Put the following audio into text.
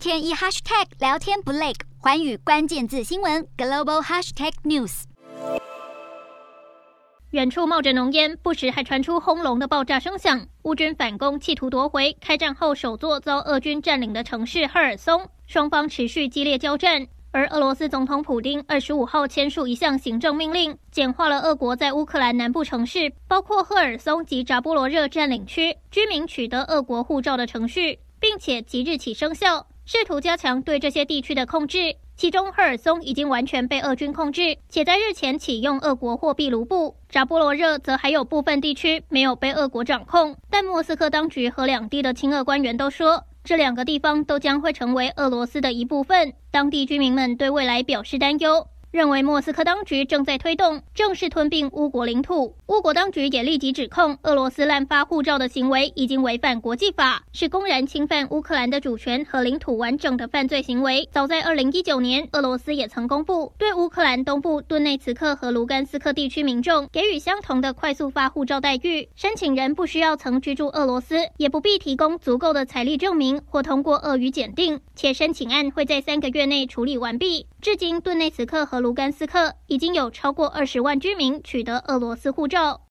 天一 hashtag 聊天不累，寰宇关键字新闻 global hashtag news。远处冒着浓烟，不时还传出轰隆的爆炸声响。乌军反攻，企图夺回开战后首座遭俄军占领的城市赫尔松，双方持续激烈交战。而俄罗斯总统普丁二十五号签署一项行政命令，简化了俄国在乌克兰南部城市，包括赫尔松及扎波罗热占领区居民取得俄国护照的程序，并且即日起生效，试图加强对这些地区的控制。其中，赫尔松已经完全被俄军控制，且在日前启用俄国货币卢布；扎波罗热则还有部分地区没有被俄国掌控。但莫斯科当局和两地的亲俄官员都说，这两个地方都将会成为俄罗斯的一部分。当地居民们对未来表示担忧。认为莫斯科当局正在推动正式吞并乌国领土，乌国当局也立即指控俄罗斯滥发护照的行为已经违反国际法，是公然侵犯乌克兰的主权和领土完整的犯罪行为。早在二零一九年，俄罗斯也曾公布对乌克兰东部顿内茨克和卢甘斯克地区民众给予相同的快速发护照待遇，申请人不需要曾居住俄罗斯，也不必提供足够的财力证明或通过俄语检定，且申请案会在三个月内处理完毕。至今，顿内茨克和卢甘斯克已经有超过二十万居民取得俄罗斯护照。